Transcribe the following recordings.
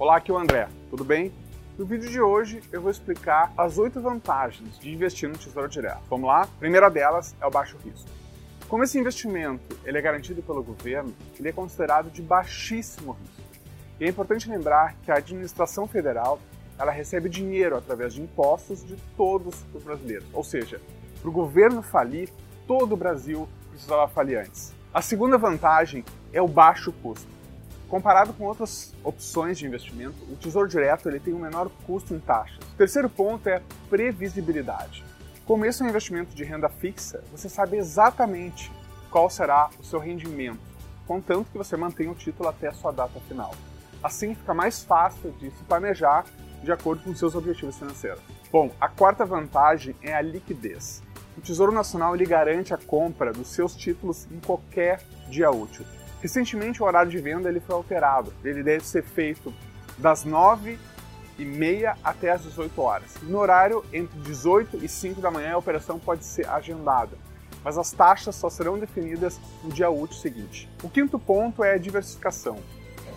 Olá, aqui é o André, tudo bem? No vídeo de hoje eu vou explicar as oito vantagens de investir no Tesouro Direto. Vamos lá? A primeira delas é o baixo risco. Como esse investimento ele é garantido pelo governo, ele é considerado de baixíssimo risco. E é importante lembrar que a administração federal ela recebe dinheiro através de impostos de todos os brasileiros. Ou seja, para o governo falir, todo o Brasil precisava falir antes. A segunda vantagem é o baixo custo. Comparado com outras opções de investimento, o Tesouro Direto ele tem um menor custo em taxas. O terceiro ponto é previsibilidade. Como esse é um investimento de renda fixa, você sabe exatamente qual será o seu rendimento, contanto que você mantenha o título até a sua data final. Assim fica mais fácil de se planejar de acordo com seus objetivos financeiros. Bom, a quarta vantagem é a liquidez. O Tesouro Nacional ele garante a compra dos seus títulos em qualquer dia útil. Recentemente o horário de venda ele foi alterado. Ele deve ser feito das 9 e meia até as 18 horas. No horário entre 18 e 5 da manhã a operação pode ser agendada, mas as taxas só serão definidas no dia útil seguinte. O quinto ponto é a diversificação.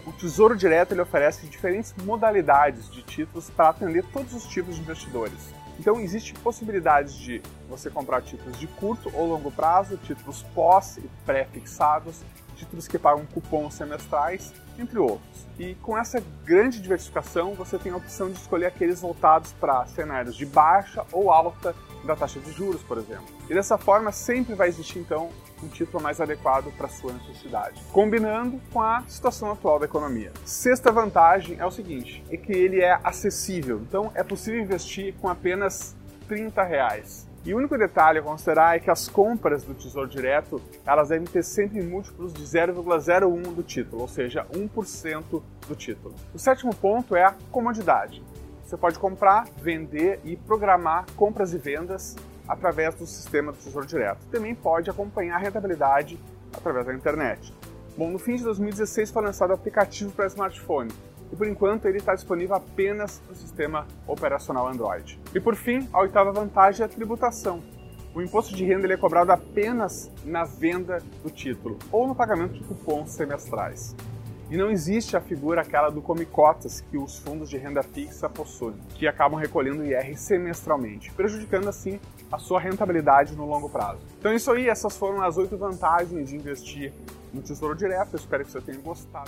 O Tesouro Direto ele oferece diferentes modalidades de títulos para atender todos os tipos de investidores. Então, existe possibilidades de você comprar títulos de curto ou longo prazo, títulos pós e pré-fixados, títulos que pagam cupons semestrais, entre outros. E com essa grande diversificação, você tem a opção de escolher aqueles voltados para cenários de baixa ou alta da taxa de juros, por exemplo. E dessa forma, sempre vai existir então um título mais adequado para sua necessidade, combinando com a situação atual da economia. Sexta vantagem é o seguinte, é que ele é acessível, então é possível investir com apenas 30 reais. E o único detalhe a considerar é que as compras do Tesouro Direto elas devem ter sempre múltiplos de 0,01 do título, ou seja, 1% do título. O sétimo ponto é a comodidade. Você pode comprar, vender e programar compras e vendas através do sistema do Tesouro Direto. Também pode acompanhar a rentabilidade através da internet. Bom, no fim de 2016 foi lançado o aplicativo para smartphone, e por enquanto ele está disponível apenas no sistema operacional Android. E por fim, a oitava vantagem é a tributação. O imposto de renda é cobrado apenas na venda do título ou no pagamento de cupons semestrais. E não existe a figura aquela do come cotas que os fundos de renda fixa possuem, que acabam recolhendo IR semestralmente, prejudicando assim a sua rentabilidade no longo prazo. Então é isso aí, essas foram as oito vantagens de investir no Tesouro Direto. Eu espero que você tenha gostado.